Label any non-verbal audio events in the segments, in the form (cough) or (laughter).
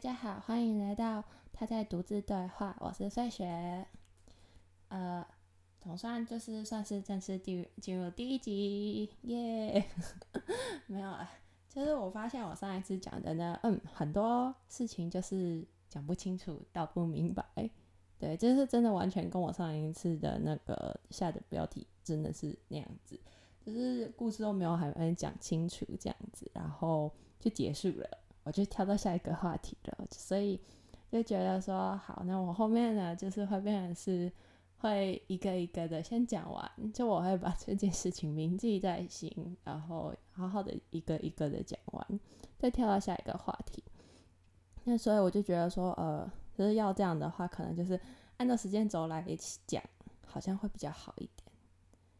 大家好，欢迎来到他在独自对话，我是费雪。呃，总算就是算是正式进进入第一集，耶！(laughs) 没有啊，就是我发现我上一次讲的呢，嗯，很多事情就是讲不清楚，道不明白。对，就是真的完全跟我上一次的那个下的标题真的是那样子，就是故事都没有还没讲清楚这样子，然后就结束了。我就跳到下一个话题了，所以就觉得说好，那我后面呢，就是会变成是会一个一个的先讲完，就我会把这件事情铭记在心，然后好好的一个一个的讲完，再跳到下一个话题。那所以我就觉得说，呃，就是要这样的话，可能就是按照时间轴来一起讲，好像会比较好一点。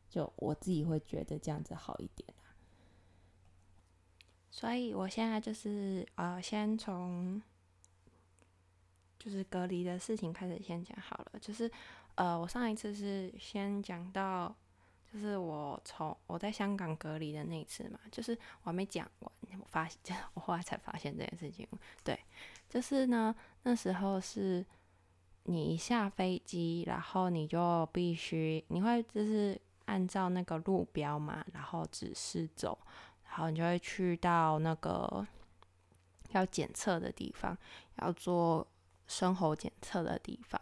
就我自己会觉得这样子好一点。所以我现在就是呃，先从就是隔离的事情开始先讲好了。就是呃，我上一次是先讲到，就是我从我在香港隔离的那一次嘛，就是我还没讲完，我发现 (laughs) 我后来才发现这件事情。对，就是呢，那时候是你一下飞机，然后你就必须你会就是按照那个路标嘛，然后指示走。好你就会去到那个要检测的地方，要做生喉检测的地方。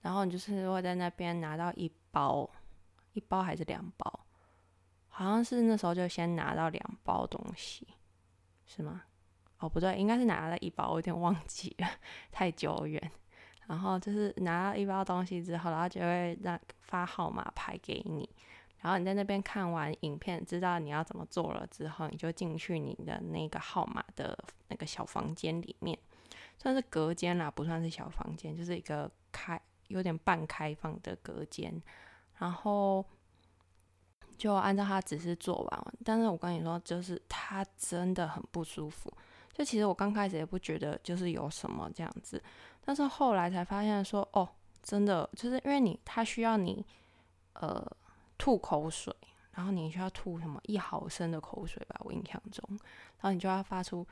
然后你就是会在那边拿到一包，一包还是两包？好像是那时候就先拿到两包东西，是吗？哦，不对，应该是拿了一包，我有点忘记了，太久远。然后就是拿到一包东西之后，然后就会让发号码牌给你。然后你在那边看完影片，知道你要怎么做了之后，你就进去你的那个号码的那个小房间里面，算是隔间啦，不算是小房间，就是一个开有点半开放的隔间。然后就按照他指示做完，但是我跟你说，就是他真的很不舒服。就其实我刚开始也不觉得就是有什么这样子，但是后来才发现说，哦，真的就是因为你他需要你，呃。吐口水，然后你需要吐什么一毫升的口水吧？我印象中，然后你就要发出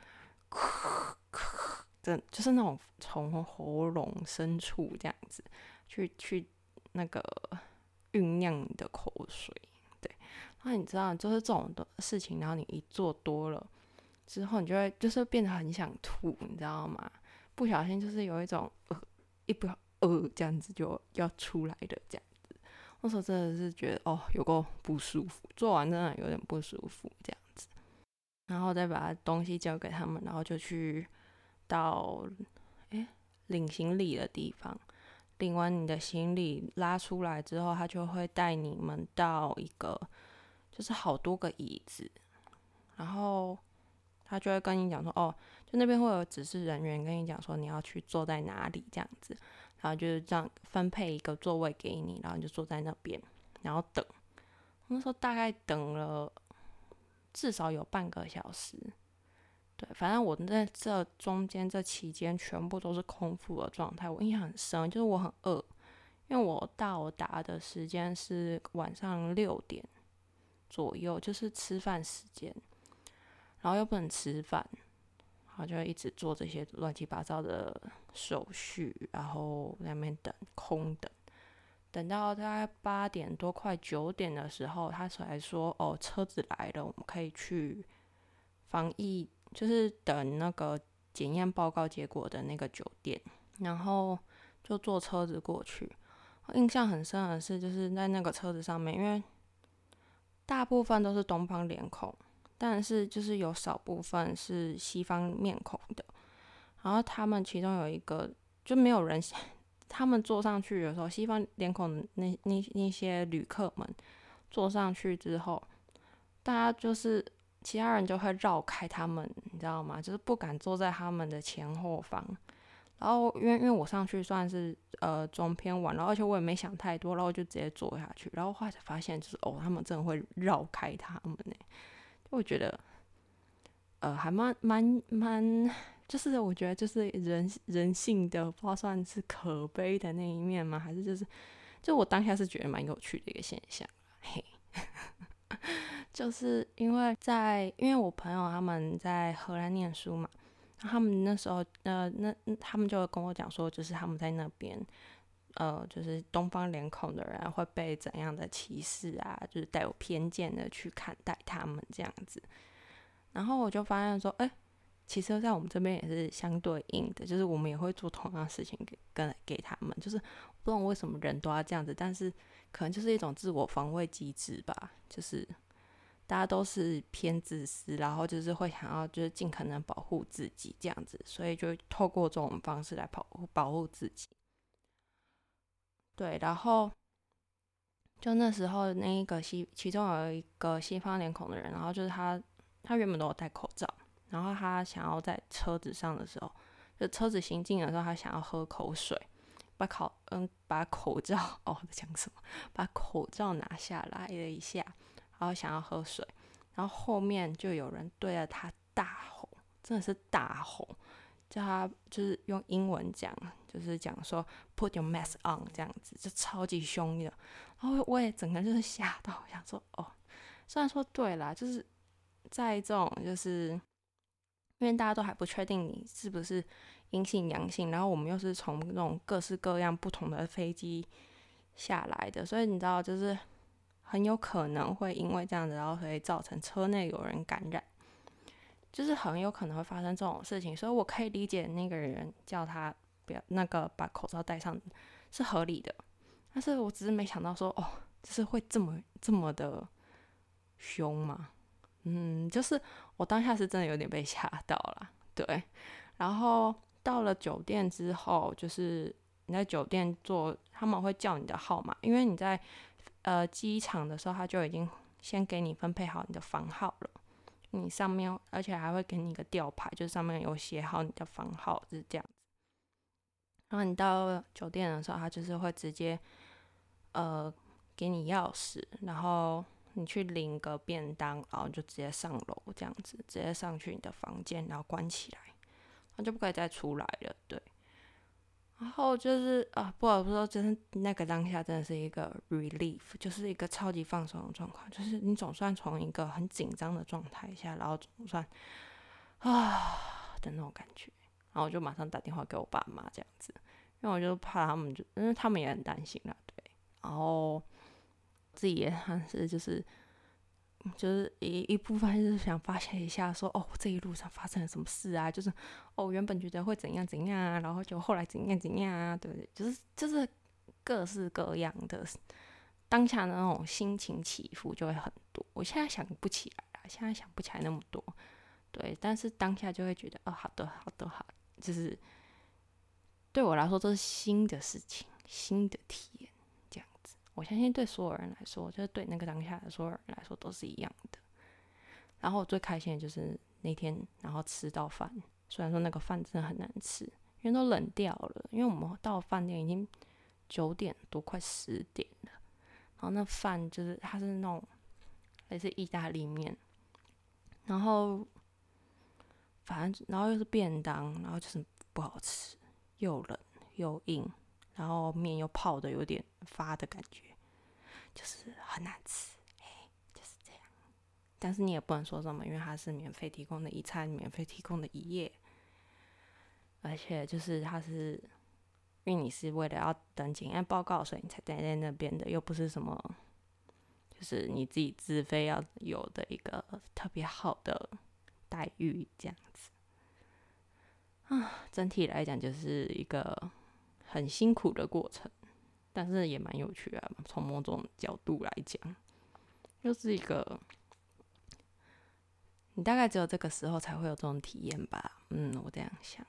咳咳的，就是那种从喉咙深处这样子去去那个酝酿你的口水，对。然后你知道，就是这种的事情，然后你一做多了之后，你就会就是变得很想吐，你知道吗？不小心就是有一种呃，一不呃这样子就要出来的这样。那时候真的是觉得哦，有够不舒服，做完真的有点不舒服这样子，然后再把东西交给他们，然后就去到哎领行李的地方，领完你的行李拉出来之后，他就会带你们到一个就是好多个椅子，然后他就会跟你讲说哦，就那边会有指示人员跟你讲说你要去坐在哪里这样子。然后就是这样分配一个座位给你，然后你就坐在那边，然后等。那时候大概等了至少有半个小时。对，反正我在这中间这期间全部都是空腹的状态。我印象很深，就是我很饿，因为我到达的时间是晚上六点左右，就是吃饭时间，然后又不能吃饭。然后就一直做这些乱七八糟的手续，然后在那边等空等，等到大概八点多快九点的时候，他才说：“哦，车子来了，我们可以去防疫，就是等那个检验报告结果的那个酒店。”然后就坐车子过去。印象很深的是，就是在那个车子上面，因为大部分都是东方脸孔。但是就是有少部分是西方面孔的，然后他们其中有一个就没有人，他们坐上去的时候，西方脸孔那那那些旅客们坐上去之后，大家就是其他人就会绕开他们，你知道吗？就是不敢坐在他们的前后方。然后因为因为我上去算是呃中偏晚，然后而且我也没想太多，然后就直接坐下去，然后后来才发现就是哦，他们真的会绕开他们呢。我觉得，呃，还蛮蛮蛮，就是我觉得就是人人性的，不知道算是可悲的那一面吗？还是就是，就我当下是觉得蛮有趣的一个现象，嘿，(laughs) 就是因为在因为我朋友他们在荷兰念书嘛，他们那时候，呃，那他们就跟我讲说，就是他们在那边，呃，就是东方脸孔的人会被怎样的歧视啊，就是带有偏见的去看待他们这样子。然后我就发现说，哎，其实，在我们这边也是相对应的，就是我们也会做同样的事情给跟给他们，就是不懂为什么人都要这样子，但是可能就是一种自我防卫机制吧，就是。大家都是偏自私，然后就是会想要就是尽可能保护自己这样子，所以就透过这种方式来保护保护自己。对，然后就那时候那一个西，其中有一个西方脸孔的人，然后就是他，他原本都有戴口罩，然后他想要在车子上的时候，就车子行进的时候，他想要喝口水，把口嗯把口罩 (laughs) 哦讲什么，把口罩拿下来了一下。然后想要喝水，然后后面就有人对着他大吼，真的是大吼，叫他就是用英文讲，就是讲说 “put your mask on” 这样子，就超级凶的。然后我也整个就是吓到，想说哦，虽然说对啦，就是在这种就是因为大家都还不确定你是不是阴性阳性，然后我们又是从那种各式各样不同的飞机下来的，所以你知道就是。很有可能会因为这样子，然后所以造成车内有人感染，就是很有可能会发生这种事情，所以我可以理解那个人叫他不要那个把口罩戴上是合理的，但是我只是没想到说哦，就是会这么这么的凶嘛，嗯，就是我当下是真的有点被吓到了，对，然后到了酒店之后，就是你在酒店做，他们会叫你的号码，因为你在。呃，机场的时候他就已经先给你分配好你的房号了，你上面而且还会给你一个吊牌，就上面有写好你的房号，是这样子。然后你到酒店的时候，他就是会直接呃给你钥匙，然后你去领个便当，然后就直接上楼这样子，直接上去你的房间，然后关起来，那就不可以再出来了，对。然后就是啊，不好说，真是那个当下真的是一个 relief，就是一个超级放松的状况，就是你总算从一个很紧张的状态下，然后总算啊的那种感觉。然后我就马上打电话给我爸妈这样子，因为我就怕他们就，因为他们也很担心啦，对。然后自己也还是就是。就是一一部分就是想发泄一下，说哦，这一路上发生了什么事啊？就是哦，原本觉得会怎样怎样啊，然后就后来怎样怎样啊，对不对？就是就是各式各样的当下的那种心情起伏就会很多。我现在想不起来了，现在想不起来那么多，对。但是当下就会觉得哦，好的，好的，好，就是对我来说都是新的事情，新的体验。我相信对所有人来说，就是对那个当下的所有人来说都是一样的。然后我最开心的就是那天，然后吃到饭，虽然说那个饭真的很难吃，因为都冷掉了。因为我们到饭店已经九点多，快十点了。然后那饭就是它是那种类似意大利面，然后反正然后又是便当，然后就是不好吃，又冷又硬。然后面又泡的有点发的感觉，就是很难吃，哎，就是这样。但是你也不能说什么，因为它是免费提供的一餐，免费提供的一夜，而且就是它是，因为你是为了要等检验报告，所以你才待在那边的，又不是什么，就是你自己自费要有的一个特别好的待遇这样子。啊，整体来讲就是一个。很辛苦的过程，但是也蛮有趣啊。从某种角度来讲，又是一个你大概只有这个时候才会有这种体验吧。嗯，我这样想。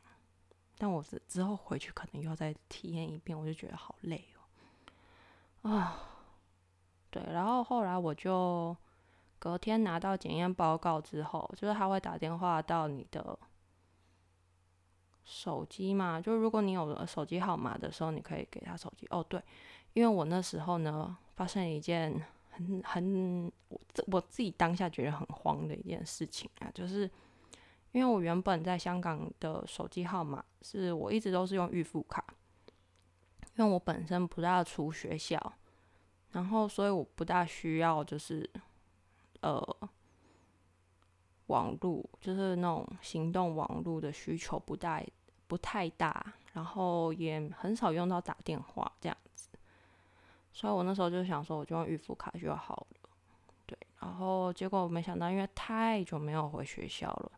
但我之之后回去可能又要再体验一遍，我就觉得好累哦。啊，对。然后后来我就隔天拿到检验报告之后，就是他会打电话到你的。手机嘛，就如果你有手机号码的时候，你可以给他手机。哦，对，因为我那时候呢，发生了一件很很我我自己当下觉得很慌的一件事情啊，就是因为我原本在香港的手机号码是我一直都是用预付卡，因为我本身不大出学校，然后所以我不大需要就是呃网络，就是那种行动网络的需求不太不太大，然后也很少用到打电话这样子。所以我那时候就想说，我就用预付卡就好了。对，然后结果我没想到，因为太久没有回学校了，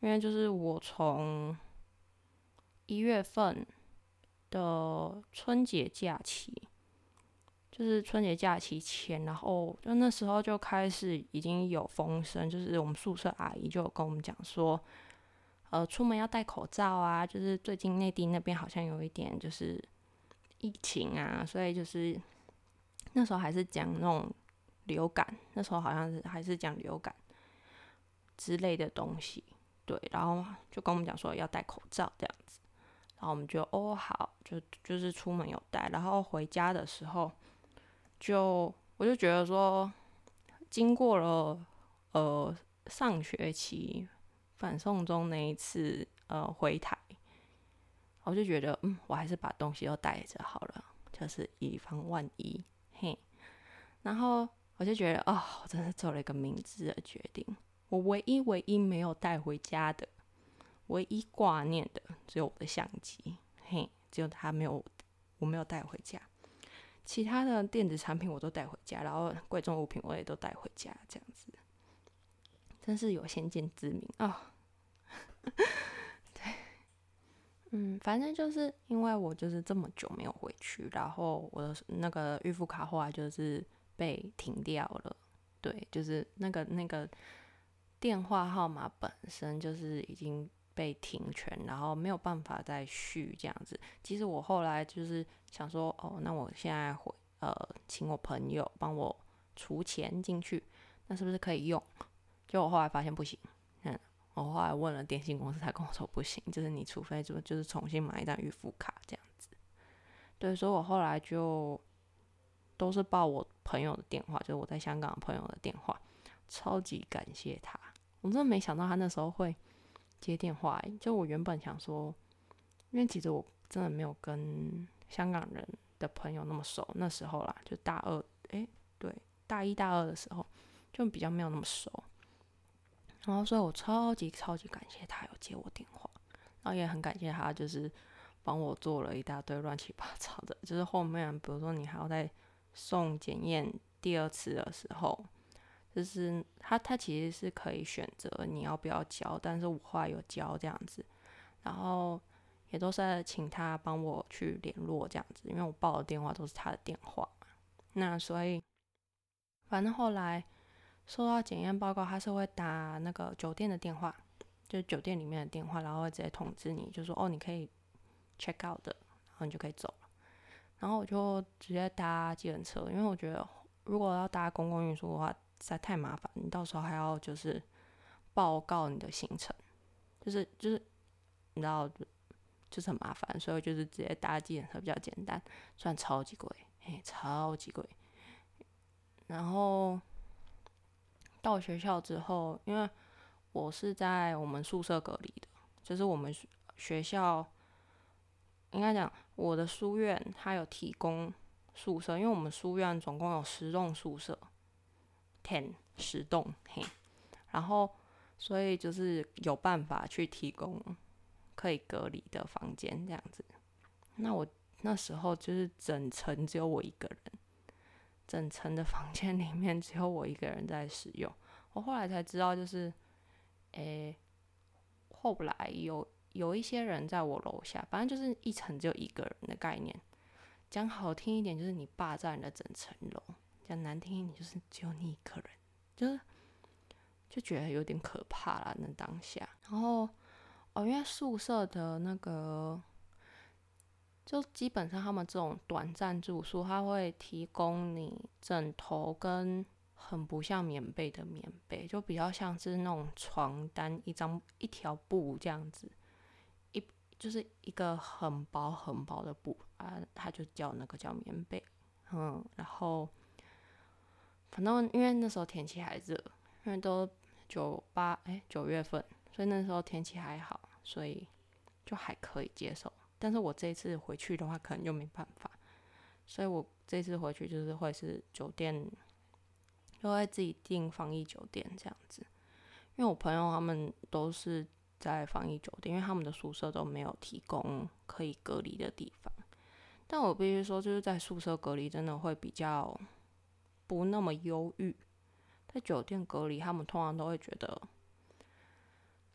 因为就是我从一月份的春节假期，就是春节假期前，然后就那时候就开始已经有风声，就是我们宿舍阿姨就跟我们讲说，呃，出门要戴口罩啊，就是最近内地那边好像有一点就是疫情啊，所以就是那时候还是讲那种流感，那时候好像是还是讲流感之类的东西，对，然后就跟我们讲说要戴口罩这样子。然后我们就哦好，就就是出门有带，然后回家的时候，就我就觉得说，经过了呃上学期反送中那一次呃回台，我就觉得嗯，我还是把东西都带着好了，就是以防万一嘿。然后我就觉得哦，我真是做了一个明智的决定，我唯一唯一没有带回家的。唯一挂念的只有我的相机，嘿，只有它没有，我没有带回家。其他的电子产品我都带回家，然后贵重物品我也都带回家，这样子，真是有先见之明啊！(laughs) 对，嗯，反正就是因为我就是这么久没有回去，然后我的那个预付卡后来就是被停掉了，对，就是那个那个电话号码本身就是已经。被停权，然后没有办法再续这样子。其实我后来就是想说，哦，那我现在回呃，请我朋友帮我出钱进去，那是不是可以用？结果我后来发现不行。嗯，我后来问了电信公司，才跟我说不行，就是你除非就就是重新买一张预付卡这样子。对，所以我后来就都是报我朋友的电话，就是我在香港朋友的电话。超级感谢他，我真的没想到他那时候会。接电话，就我原本想说，因为其实我真的没有跟香港人的朋友那么熟，那时候啦，就大二，诶，对，大一大二的时候就比较没有那么熟，然后所以我超级超级感谢他有接我电话，然后也很感谢他就是帮我做了一大堆乱七八糟的，就是后面比如说你还要再送检验第二次的时候。就是他，他其实是可以选择你要不要交，但是我后来有交这样子，然后也都是请他帮我去联络这样子，因为我报的电话都是他的电话，那所以反正后来收到检验报告，他是会打那个酒店的电话，就是酒店里面的电话，然后会直接通知你，就说哦你可以 check out 的，然后你就可以走了，然后我就直接搭计程车，因为我觉得如果要搭公共运输的话。实在太麻烦，你到时候还要就是报告你的行程，就是就是你知道，就是很麻烦，所以就是直接搭计程车比较简单，算超级贵，嘿，超级贵。然后到学校之后，因为我是在我们宿舍隔离的，就是我们学校应该讲我的书院它有提供宿舍，因为我们书院总共有十栋宿舍。Ten 十栋嘿，然后所以就是有办法去提供可以隔离的房间这样子。那我那时候就是整层只有我一个人，整层的房间里面只有我一个人在使用。我后来才知道，就是诶，后来有有一些人在我楼下，反正就是一层只有一个人的概念。讲好听一点，就是你霸占了整层楼。讲难听一点，就是只有你一个人，就是就觉得有点可怕了。那当下，然后哦，因为宿舍的那个，就基本上他们这种短暂住宿，他会提供你枕头跟很不像棉被的棉被，就比较像是那种床单，一张一条布这样子，一就是一个很薄很薄的布啊，他就叫那个叫棉被，嗯，然后。反正因为那时候天气还热，因为都九八哎九月份，所以那时候天气还好，所以就还可以接受。但是我这次回去的话，可能就没办法，所以我这次回去就是会是酒店，就会自己订防疫酒店这样子。因因为我朋友他们都是在防疫酒店，因为他们的宿舍都没有提供可以隔离的地方。但我必须说，就是在宿舍隔离真的会比较不那么忧郁。在酒店隔离，他们通常都会觉得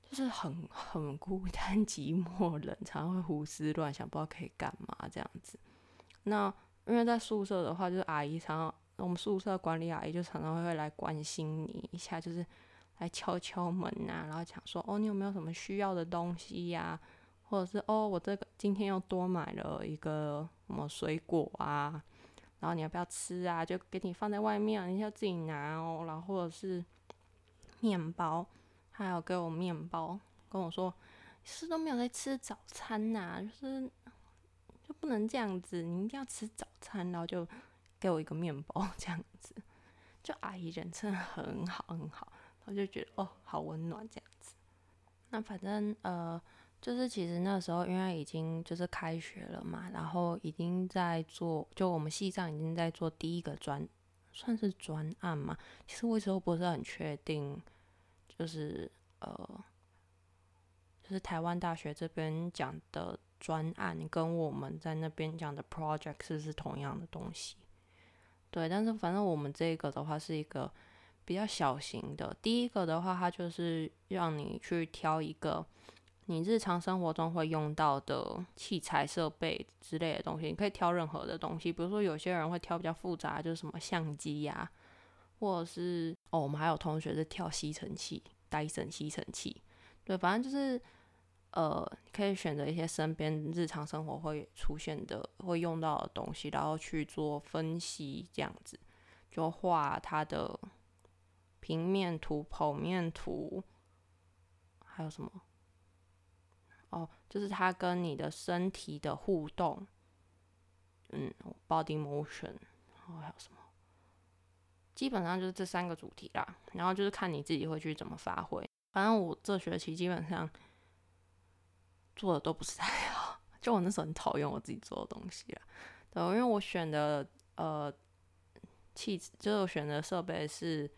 就是很 (laughs) 很孤单、寂寞、冷，常常会胡思乱想，不知道可以干嘛这样子。那因为在宿舍的话，就是阿姨常常，我们宿舍管理阿姨就常常会来关心你一下，就是来敲敲门啊，然后讲说哦，你有没有什么需要的东西呀？或者是哦，我这个今天又多买了一个什么水果啊，然后你要不要吃啊？就给你放在外面，你要自己拿哦。然后或者是面包，还有给我面包，跟我说是都没有在吃早餐呐，就是。就不能这样子，你一定要吃早餐，然后就给我一个面包 (laughs) 这样子。就阿姨人真的很好很好，我就觉得哦，好温暖这样子。那反正呃，就是其实那时候因为已经就是开学了嘛，然后已经在做，就我们系上已经在做第一个专，算是专案嘛。其实我一直都不是很确定，就是呃，就是台湾大学这边讲的。专案跟我们在那边讲的 project 是不是同样的东西，对，但是反正我们这个的话是一个比较小型的。第一个的话，它就是让你去挑一个你日常生活中会用到的器材设备之类的东西，你可以挑任何的东西。比如说有些人会挑比较复杂，就是什么相机呀，或者是哦，我们还有同学是挑吸尘器、戴森吸尘器，对，反正就是。呃，可以选择一些身边日常生活会出现的、会用到的东西，然后去做分析，这样子就画它的平面图、剖面图，还有什么？哦，就是它跟你的身体的互动，嗯，body motion，然后还有什么？基本上就是这三个主题啦，然后就是看你自己会去怎么发挥。反正我这学期基本上。做的都不是太好，(laughs) 就我那时候很讨厌我自己做的东西了，对，因为我选的呃器，就是我选的设备是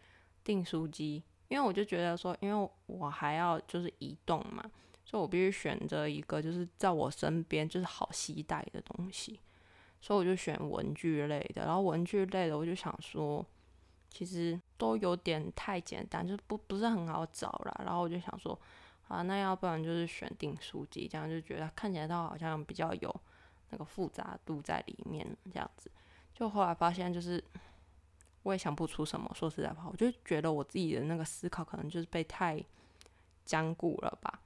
订书机，因为我就觉得说，因为我还要就是移动嘛，所以我必须选择一个就是在我身边就是好携带的东西，所以我就选文具类的，然后文具类的我就想说，其实都有点太简单，就不不是很好找啦，然后我就想说。啊，那要不然就是选订书机，这样就觉得看起来它好像比较有那个复杂度在里面，这样子。就后来发现，就是我也想不出什么。说实在话，我就觉得我自己的那个思考可能就是被太僵固了吧。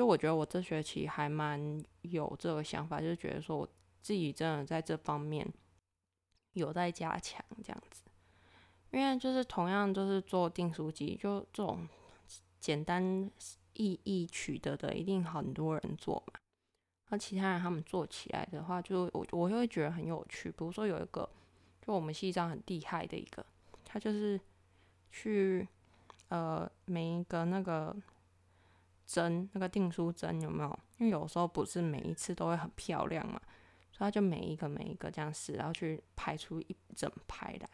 就我觉得我这学期还蛮有这个想法，就是觉得说我自己真的在这方面有在加强这样子。因为就是同样就是做订书机，就这种简单。意义取得的一定很多人做嘛，那其他人他们做起来的话，就我我就会觉得很有趣。比如说有一个，就我们系上很厉害的一个，他就是去呃每一个那个针，那个订书针有没有？因为有时候不是每一次都会很漂亮嘛，所以他就每一个每一个这样试，然后去排出一整排来，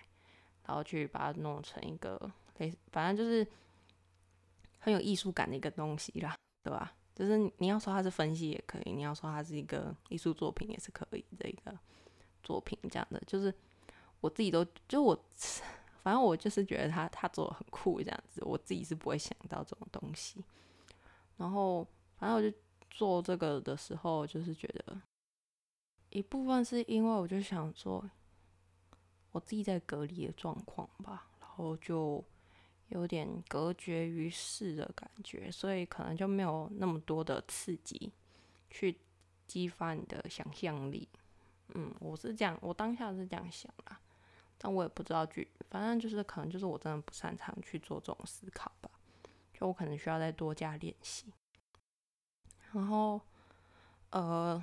然后去把它弄成一个类，反正就是。很有艺术感的一个东西啦，对吧？就是你要说它是分析也可以，你要说它是一个艺术作品也是可以的一个作品，这样的。就是我自己都，就我，反正我就是觉得他他做的很酷，这样子，我自己是不会想到这种东西。然后，反正我就做这个的时候，就是觉得一部分是因为我就想做，我自己在隔离的状况吧，然后就。有点隔绝于世的感觉，所以可能就没有那么多的刺激去激发你的想象力。嗯，我是这样，我当下是这样想啦，但我也不知道具，反正就是可能就是我真的不擅长去做这种思考吧，就我可能需要再多加练习。然后，呃，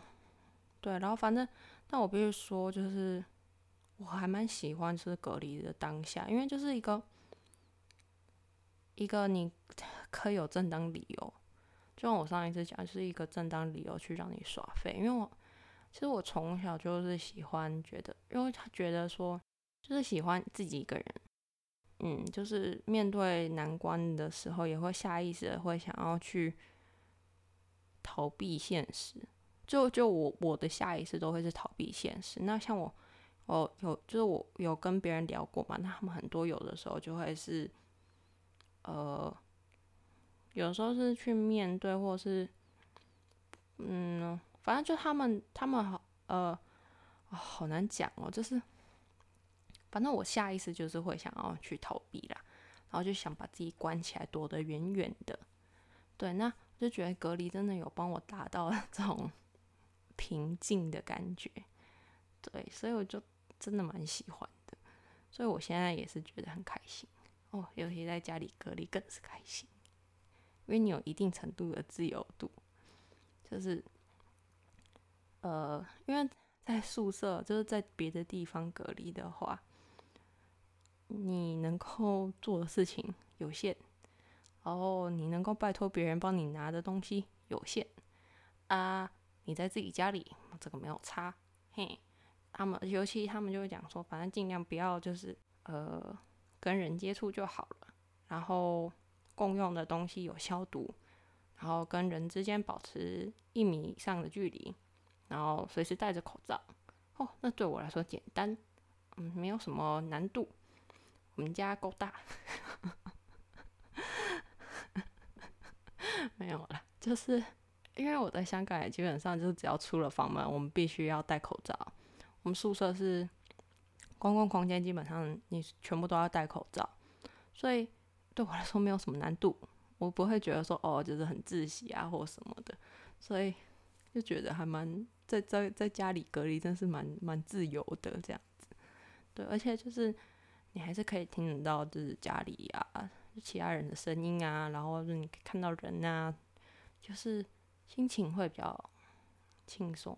对，然后反正，但我必须说，就是我还蛮喜欢就是隔离的当下，因为就是一个。一个你可以有正当理由，就像我上一次讲，就是一个正当理由去让你耍废。因为我其实我从小就是喜欢觉得，因为他觉得说就是喜欢自己一个人，嗯，就是面对难关的时候，也会下意识的会想要去逃避现实。就就我我的下意识都会是逃避现实。那像我，我有就是我有跟别人聊过嘛，那他们很多有的时候就会是，呃，有时候是去面对，或是，嗯，反正就他们他们好呃，好难讲哦，就是。反正我下意识就是会想要去逃避啦，然后就想把自己关起来，躲得远远的。对，那我就觉得隔离真的有帮我达到 (laughs) 这种平静的感觉。对，所以我就真的蛮喜欢的。所以我现在也是觉得很开心哦，尤其在家里隔离更是开心，因为你有一定程度的自由度，就是呃，因为在宿舍就是在别的地方隔离的话。你能够做的事情有限，然后你能够拜托别人帮你拿的东西有限啊！你在自己家里，这个没有差，嘿。他们尤其他们就会讲说，反正尽量不要就是呃跟人接触就好了，然后共用的东西有消毒，然后跟人之间保持一米以上的距离，然后随时戴着口罩。哦，那对我来说简单，嗯，没有什么难度。我们家够大，(laughs) 没有了，就是因为我在香港，也基本上就是只要出了房门，我们必须要戴口罩。我们宿舍是公共空间，基本上你全部都要戴口罩，所以对我来说没有什么难度，我不会觉得说哦，就是很窒息啊或什么的，所以就觉得还蛮在在在家里隔离，真是蛮蛮自由的这样子。对，而且就是。你还是可以听得到，就是家里啊，其他人的声音啊，然后你可以看到人啊，就是心情会比较轻松。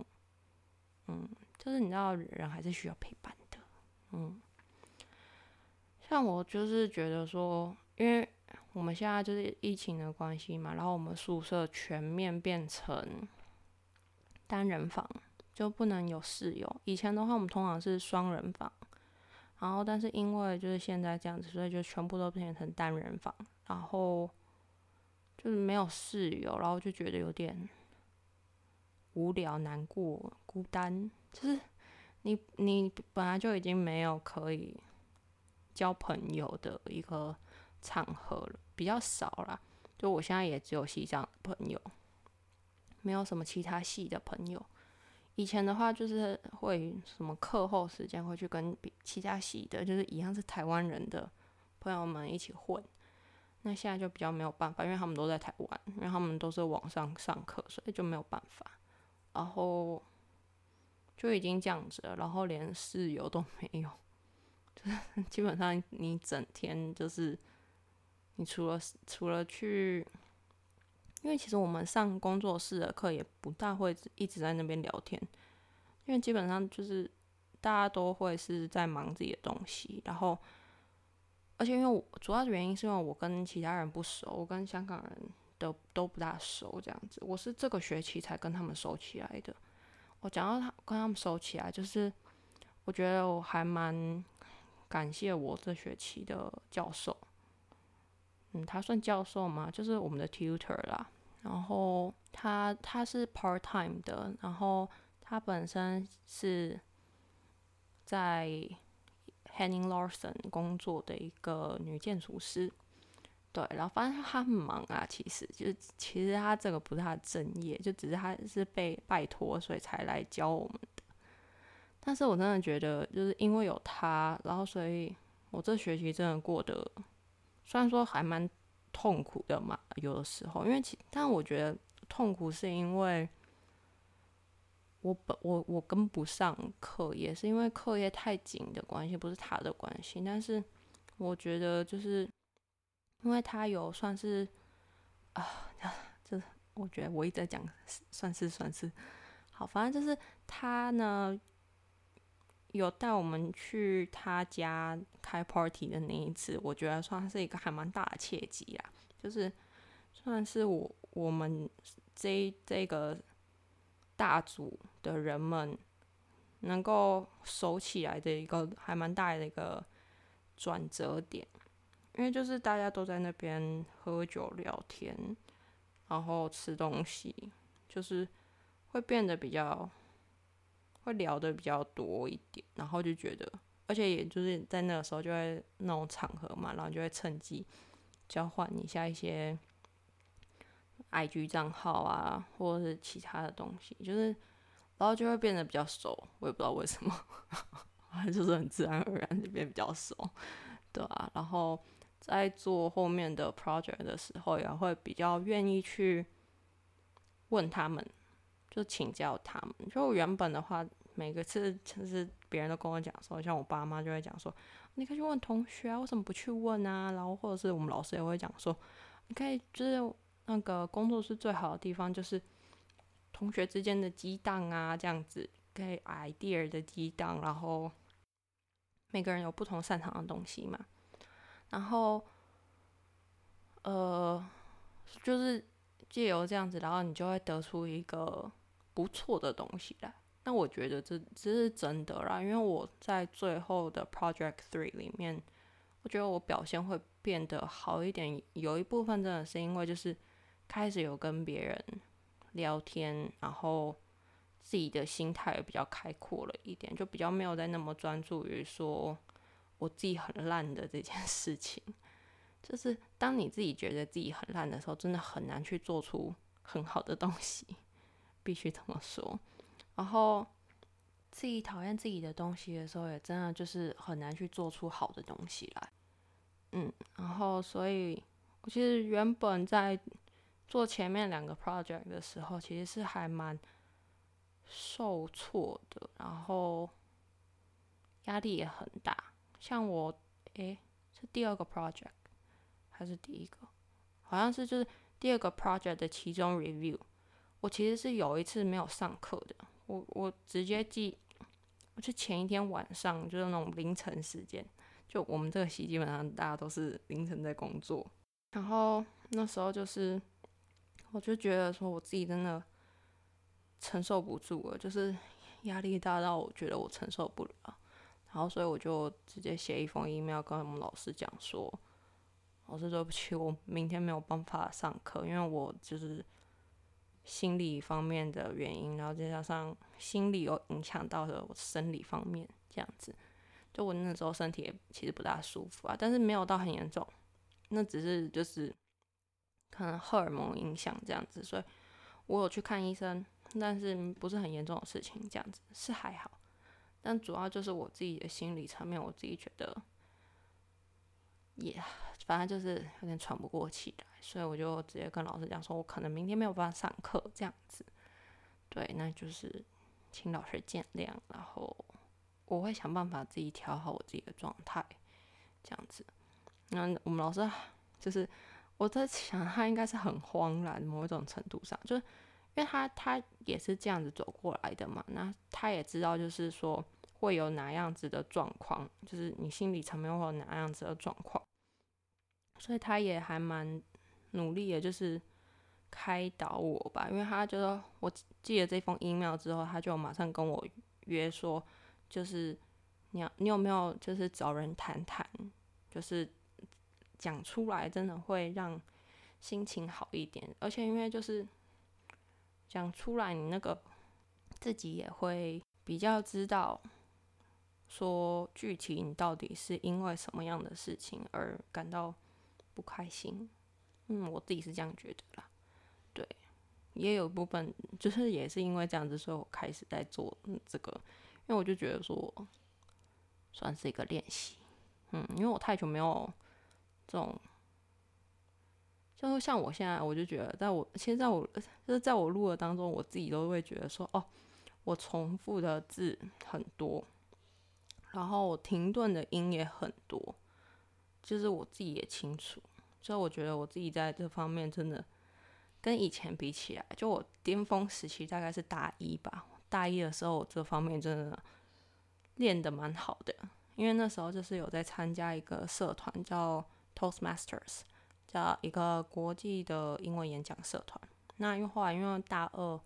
嗯，就是你知道，人还是需要陪伴的。嗯，像我就是觉得说，因为我们现在就是疫情的关系嘛，然后我们宿舍全面变成单人房，就不能有室友。以前的话，我们通常是双人房。然后，但是因为就是现在这样子，所以就全部都变成单人房，然后就是没有室友，然后就觉得有点无聊、难过、孤单。就是你你本来就已经没有可以交朋友的一个场合了，比较少了。就我现在也只有系上朋友，没有什么其他系的朋友。以前的话，就是会什么课后时间会去跟其他系的，就是一样是台湾人的朋友们一起混。那现在就比较没有办法，因为他们都在台湾，因为他们都是网上上课，所以就没有办法。然后就已经这样子了，然后连室友都没有，就是基本上你整天就是你除了除了去。因为其实我们上工作室的课也不大会一直在那边聊天，因为基本上就是大家都会是在忙自己的东西，然后而且因为我主要的原因是因为我跟其他人不熟，我跟香港人都都不大熟这样子，我是这个学期才跟他们熟起来的。我讲到他跟他们熟起来，就是我觉得我还蛮感谢我这学期的教授，嗯，他算教授吗？就是我们的 tutor 啦。然后他他是 part time 的，然后他本身是在 Henning Larson 工作的一个女建筑师，对，然后反正他很忙啊，其实就是其实他这个不是他的正业，就只是他是被拜托，所以才来教我们的。但是我真的觉得，就是因为有他，然后所以我这学期真的过得，虽然说还蛮。痛苦的嘛，有的时候，因为其，但我觉得痛苦是因为我本我我跟不上课业，是因为课业太紧的关系，不是他的关系。但是我觉得就是因为他有算是啊，(laughs) 这我觉得我一直在讲算是算是好，反正就是他呢。有带我们去他家开 party 的那一次，我觉得算是一个还蛮大的契机啦，就是算是我我们这这个大组的人们能够熟起来的一个还蛮大的一个转折点。因为就是大家都在那边喝酒聊天，然后吃东西，就是会变得比较会聊的比较多一点，然后就觉得，而且也就是在那个时候就会那种场合嘛，然后就会趁机交换一下一些 IG 账号啊，或者是其他的东西，就是然后就会变得比较熟，我也不知道为什么。(laughs) 就是很自然而然就变比较熟，对啊，然后在做后面的 project 的时候，也会比较愿意去问他们，就请教他们。就原本的话，每个次就是别人都跟我讲说，像我爸妈就会讲说，你可以去问同学啊，为什么不去问啊？然后或者是我们老师也会讲说，你可以就是那个工作室最好的地方就是同学之间的激荡啊，这样子可以 idea 的激荡，然后。每个人有不同擅长的东西嘛，然后，呃，就是借由这样子，然后你就会得出一个不错的东西啦。那我觉得这这是真的啦，因为我在最后的 Project Three 里面，我觉得我表现会变得好一点。有一部分真的是因为就是开始有跟别人聊天，然后。自己的心态也比较开阔了一点，就比较没有在那么专注于说我自己很烂的这件事情。就是当你自己觉得自己很烂的时候，真的很难去做出很好的东西，必须这么说。然后自己讨厌自己的东西的时候，也真的就是很难去做出好的东西来。嗯，然后所以我其实原本在做前面两个 project 的时候，其实是还蛮。受挫的，然后压力也很大。像我，诶，是第二个 project 还是第一个？好像是就是第二个 project 的其中 review。我其实是有一次没有上课的，我我直接记，我就前一天晚上就是那种凌晨时间，就我们这个系基本上大家都是凌晨在工作，然后那时候就是我就觉得说我自己真的。承受不住了，就是压力大到我觉得我承受不了，然后所以我就直接写一封 email 跟我们老师讲说，老师对不起，我明天没有办法上课，因为我就是心理方面的原因，然后再加上心理有影响到了我生理方面这样子，就我那时候身体也其实不大舒服啊，但是没有到很严重，那只是就是可能荷尔蒙影响这样子，所以我有去看医生。但是不是很严重的事情，这样子是还好，但主要就是我自己的心理层面，我自己觉得也反正就是有点喘不过气来，所以我就直接跟老师讲说，我可能明天没有办法上课这样子。对，那就是请老师见谅，然后我会想办法自己调好我自己的状态，这样子。那我们老师就是我在想，他应该是很慌乱，某一种程度上就是。因为他他也是这样子走过来的嘛，那他也知道就是说会有哪样子的状况，就是你心理层面会有哪样子的状况，所以他也还蛮努力的，就是开导我吧。因为他就说我寄了这封 email 之后，他就马上跟我约说，就是你要你有没有就是找人谈谈，就是讲出来真的会让心情好一点，而且因为就是。讲出来，你那个自己也会比较知道，说具体你到底是因为什么样的事情而感到不开心。嗯，我自己是这样觉得啦。对，也有部分就是也是因为这样子，所以我开始在做这个，因为我就觉得说算是一个练习。嗯，因为我太久没有这种。就是像我现在，我就觉得，在我其实在我就是在我录的当中，我自己都会觉得说，哦，我重复的字很多，然后我停顿的音也很多，就是我自己也清楚，所以我觉得我自己在这方面真的跟以前比起来，就我巅峰时期大概是大一吧，大一的时候我这方面真的练的蛮好的，因为那时候就是有在参加一个社团叫 Toastmasters。叫一个国际的英文演讲社团。那因为后来因为大二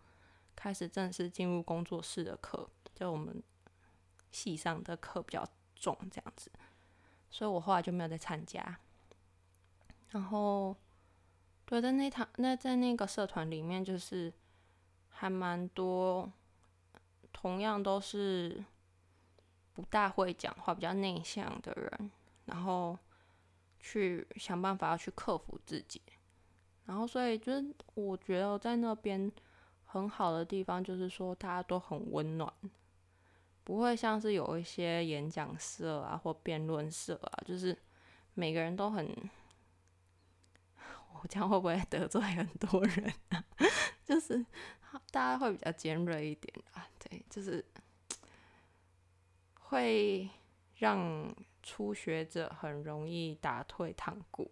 开始正式进入工作室的课，就我们系上的课比较重这样子，所以我后来就没有再参加。然后，对，在那堂那在那个社团里面，就是还蛮多，同样都是不大会讲话、比较内向的人，然后去想办法要去克服自己。然后，所以就是我觉得在那边很好的地方，就是说大家都很温暖，不会像是有一些演讲社啊或辩论社啊，就是每个人都很。我这样会不会得罪很多人啊？(laughs) 就是大家会比较尖锐一点啊，对，就是会让初学者很容易打退堂鼓。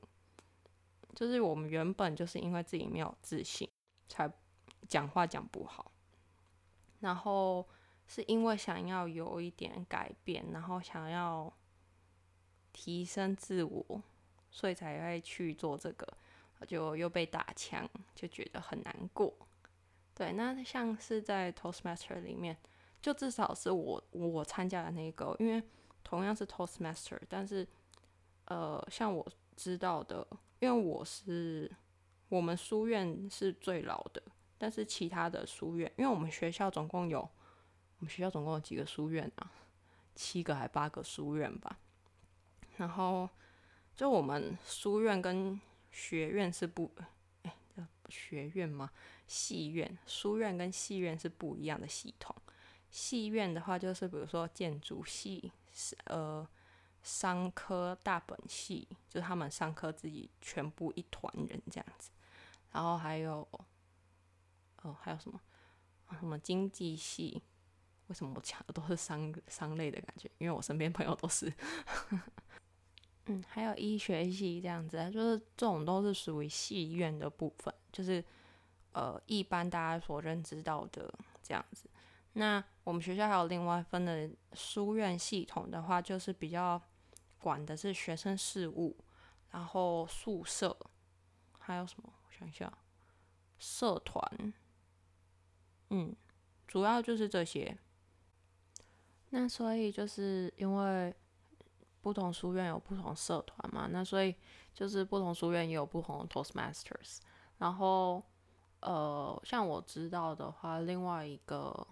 就是我们原本就是因为自己没有自信，才讲话讲不好，然后是因为想要有一点改变，然后想要提升自我，所以才会去做这个。就又被打枪，就觉得很难过。对，那像是在 Toastmaster 里面，就至少是我我参加的那个，因为同样是 Toastmaster，但是呃，像我知道的，因为我是我们书院是最老的，但是其他的书院，因为我们学校总共有我们学校总共有几个书院啊？七个还八个书院吧？然后就我们书院跟学院是不，哎，叫学院吗？戏院、书院跟戏院是不一样的系统。戏院的话，就是比如说建筑系、呃商科大本系，就他们商科自己全部一团人这样子。然后还有，哦，还有什么？什么经济系？为什么我讲的都是商商类的感觉？因为我身边朋友都是。嗯，还有医学系这样子，就是这种都是属于戏院的部分，就是呃一般大家所认知到的这样子。那我们学校还有另外分的书院系统的话，就是比较管的是学生事务，然后宿舍，还有什么？我想一下，社团，嗯，主要就是这些。那所以就是因为。不同书院有不同社团嘛，那所以就是不同书院也有不同的 Toastmasters。然后，呃，像我知道的话，另外一个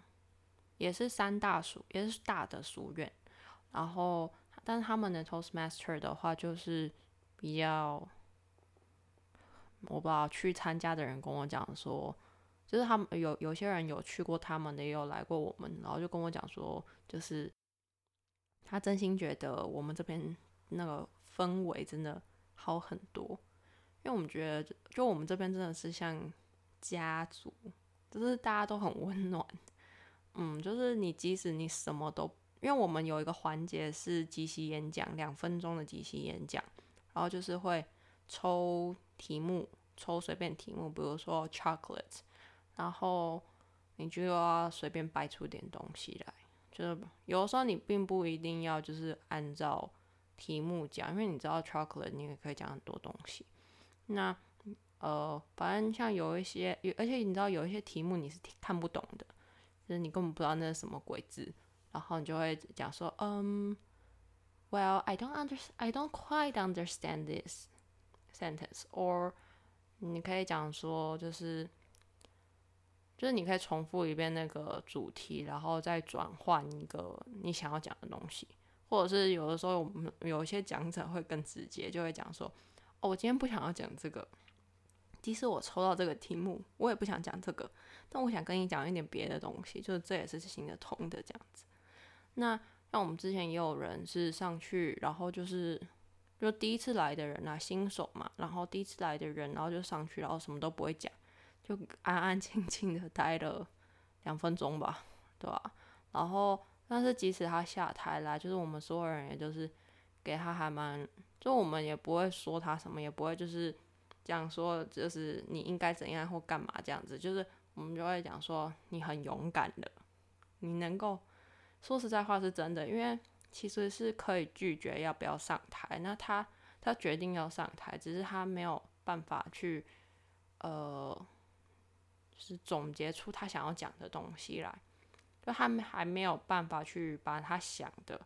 也是三大书，也是大的书院。然后，但是他们的 Toastmaster 的话，就是比较，我不知道去参加的人跟我讲说，就是他们有有些人有去过他们的，也有来过我们，然后就跟我讲说，就是。他真心觉得我们这边那个氛围真的好很多，因为我们觉得就我们这边真的是像家族，就是大家都很温暖。嗯，就是你即使你什么都，因为我们有一个环节是即席演讲，两分钟的即席演讲，然后就是会抽题目，抽随便题目，比如说 chocolate，然后你就要随便掰出点东西来。就是有的时候你并不一定要就是按照题目讲，因为你知道 chocolate 你也可以讲很多东西。那呃，反正像有一些，而且你知道有一些题目你是看不懂的，就是你根本不知道那是什么鬼字，然后你就会讲说，嗯，Well I don't understand, I don't quite understand this sentence，or 你可以讲说就是。就是你可以重复一遍那个主题，然后再转换一个你想要讲的东西，或者是有的时候我们有一些讲者会更直接，就会讲说：“哦，我今天不想要讲这个，即使我抽到这个题目，我也不想讲这个，但我想跟你讲一点别的东西，就是这也是行得通的这样子。”那像我们之前也有人是上去，然后就是就第一次来的人啊，新手嘛，然后第一次来的人，然后就上去，然后什么都不会讲。就安安静静的待了两分钟吧，对吧？然后，但是即使他下台来，就是我们所有人，也就是给他还蛮，就我们也不会说他什么，也不会就是讲说就是你应该怎样或干嘛这样子，就是我们就会讲说你很勇敢的，你能够说实在话是真的，因为其实是可以拒绝要不要上台，那他他决定要上台，只是他没有办法去呃。是总结出他想要讲的东西来，就他们还没有办法去把他想的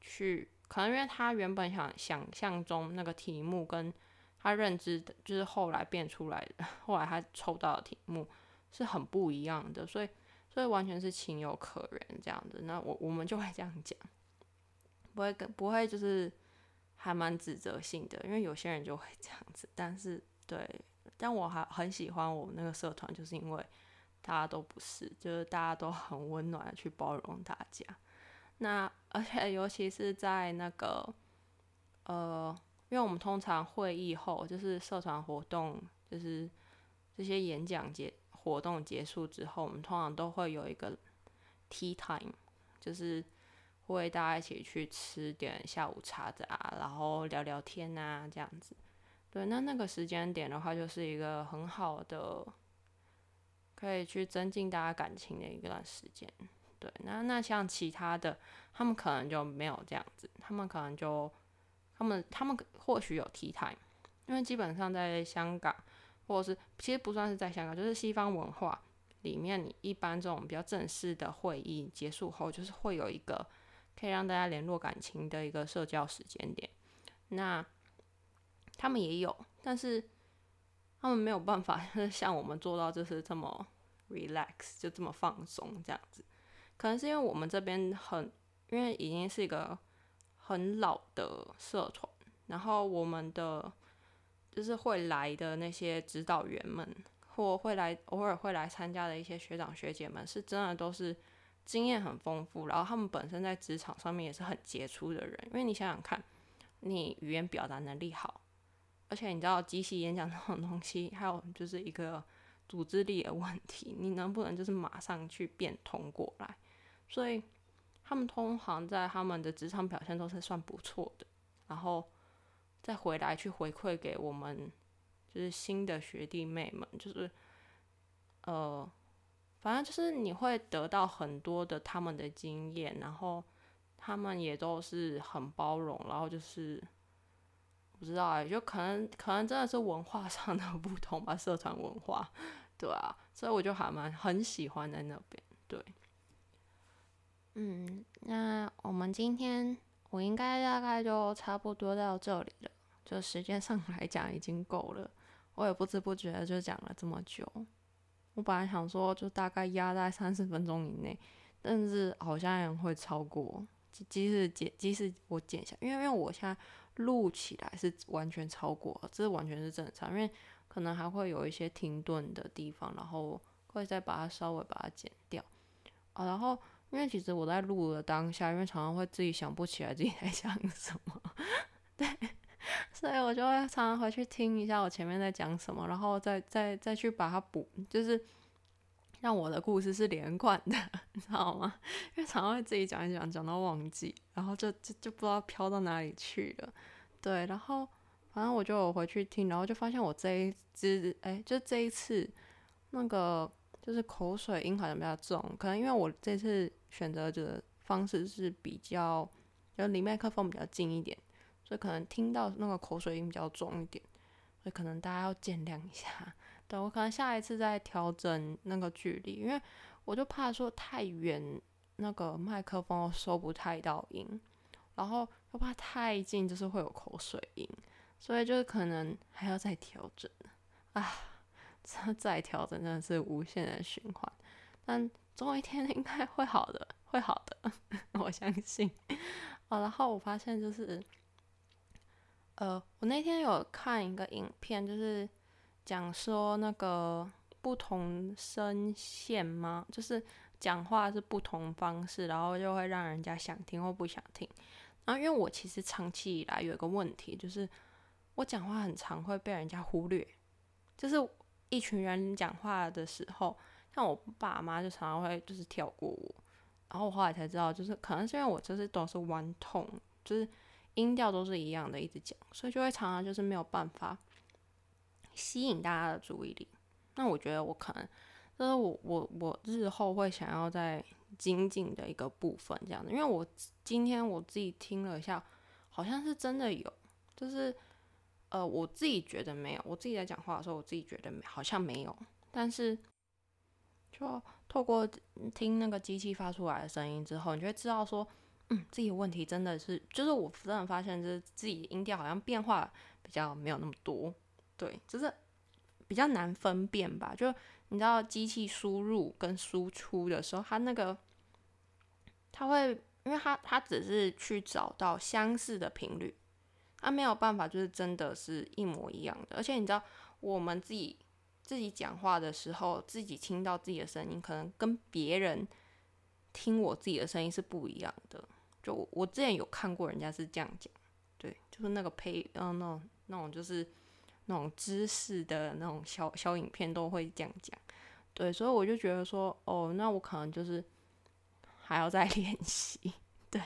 去，可能因为他原本想想象中那个题目跟他认知的，就是后来变出来的，(laughs) 后来他抽到的题目是很不一样的，所以所以完全是情有可原这样子。那我我们就会这样讲，不会跟不会就是还蛮指责性的，因为有些人就会这样子。但是对，但我还很喜欢我们那个社团，就是因为大家都不是，就是大家都很温暖的去包容大家。那而且尤其是在那个呃。因为我们通常会议后，就是社团活动，就是这些演讲结活动结束之后，我们通常都会有一个 tea time，就是会大家一起去吃点下午茶的啊，然后聊聊天啊，这样子。对，那那个时间点的话，就是一个很好的可以去增进大家感情的一段时间。对，那那像其他的，他们可能就没有这样子，他们可能就。他们他们或许有 T time，因为基本上在香港，或者是其实不算是在香港，就是西方文化里面，你一般这种比较正式的会议结束后，就是会有一个可以让大家联络感情的一个社交时间点。那他们也有，但是他们没有办法 (laughs) 像我们做到就是这么 relax，就这么放松这样子。可能是因为我们这边很，因为已经是一个。很老的社团，然后我们的就是会来的那些指导员们，或会来偶尔会来参加的一些学长学姐们，是真的都是经验很丰富，然后他们本身在职场上面也是很杰出的人。因为你想想看，你语言表达能力好，而且你知道即席演讲这种东西，还有就是一个组织力的问题，你能不能就是马上去变通过来？所以。他们通常在他们的职场表现都是算不错的，然后再回来去回馈给我们，就是新的学弟妹们，就是呃，反正就是你会得到很多的他们的经验，然后他们也都是很包容，然后就是不知道哎，就可能可能真的是文化上的不同吧，社团文化，(laughs) 对啊，所以我就还蛮很喜欢在那边，对。嗯，那我们今天我应该大概就差不多到这里了，就时间上来讲已经够了。我也不知不觉就讲了这么久。我本来想说就大概压在三十分钟以内，但是好像会超过。即使剪，即使我剪下，因为因为我现在录起来是完全超过，这完全是正常，因为可能还会有一些停顿的地方，然后会再把它稍微把它剪掉啊，然后。因为其实我在录的当下，因为常常会自己想不起来自己在讲什么，对，所以我就会常常回去听一下我前面在讲什么，然后再再再去把它补，就是让我的故事是连贯的，你知道吗？因为常常会自己讲一讲，讲到忘记，然后就就就不知道飘到哪里去了，对，然后反正我就回去听，然后就发现我这一支，哎，就这一次那个。就是口水音好像比较重，可能因为我这次选择的方式是比较，就离麦克风比较近一点，所以可能听到那个口水音比较重一点，所以可能大家要见谅一下。对我可能下一次再调整那个距离，因为我就怕说太远那个麦克风收不太到音，然后又怕太近就是会有口水音，所以就是可能还要再调整啊。再调整真的是无限的循环，但总有一天应该会好的，会好的，(laughs) 我相信。啊，然后我发现就是，呃，我那天有看一个影片，就是讲说那个不同声线吗？就是讲话是不同方式，然后就会让人家想听或不想听。然后因为我其实长期以来有一个问题，就是我讲话很常会被人家忽略，就是。一群人讲话的时候，像我爸妈就常常会就是跳过我，然后我后来才知道，就是可能是因为我就是都是弯痛，就是音调都是一样的，一直讲，所以就会常常就是没有办法吸引大家的注意力。那我觉得我可能这是我我我日后会想要在精进的一个部分，这样子，因为我今天我自己听了一下，好像是真的有，就是。呃，我自己觉得没有，我自己在讲话的时候，我自己觉得好像没有，但是就透过听那个机器发出来的声音之后，你就会知道说，嗯，自己问题真的是，就是我真的发现，就是自己音调好像变化比较没有那么多，对，就是比较难分辨吧。就你知道，机器输入跟输出的时候，它那个它会，因为它它只是去找到相似的频率，它没有办法就是真的是一模一样的。而且你知道，我们自己自己讲话的时候，自己听到自己的声音，可能跟别人听我自己的声音是不一样的。就我我之前有看过人家是这样讲，对，就是那个配，嗯，那种那种就是那种知识的那种小小影片都会这样讲，对，所以我就觉得说，哦，那我可能就是还要再练习，(laughs) 对，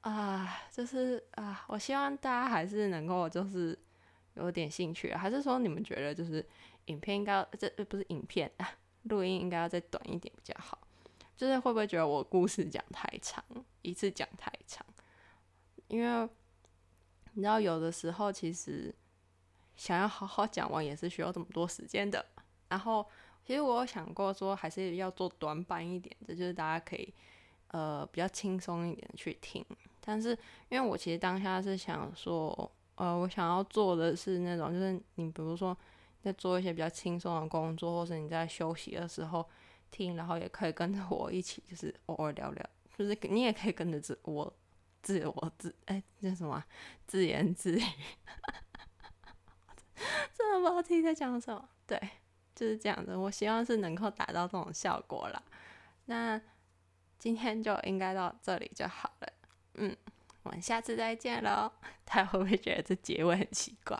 啊，就是啊，我希望大家还是能够就是有点兴趣，还是说你们觉得就是影片应该这不是影片啊，录音应该要再短一点比较好。就是会不会觉得我故事讲太长，一次讲太长？因为你知道，有的时候其实想要好好讲完也是需要这么多时间的。然后，其实我有想过说，还是要做短版一点的，就是大家可以呃比较轻松一点去听。但是，因为我其实当下是想说，呃，我想要做的是那种，就是你比如说在做一些比较轻松的工作，或者你在休息的时候。听，然后也可以跟着我一起，就是偶尔聊聊，就是你也可以跟着自我自我自哎，那什么自言自语，(laughs) 真的不知道自己在讲什么。对，就是这样子。我希望是能够达到这种效果啦。那今天就应该到这里就好了。嗯，我们下次再见喽。(laughs) 他会不会觉得这结尾很奇怪？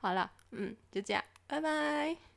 好了，嗯，就这样，拜拜。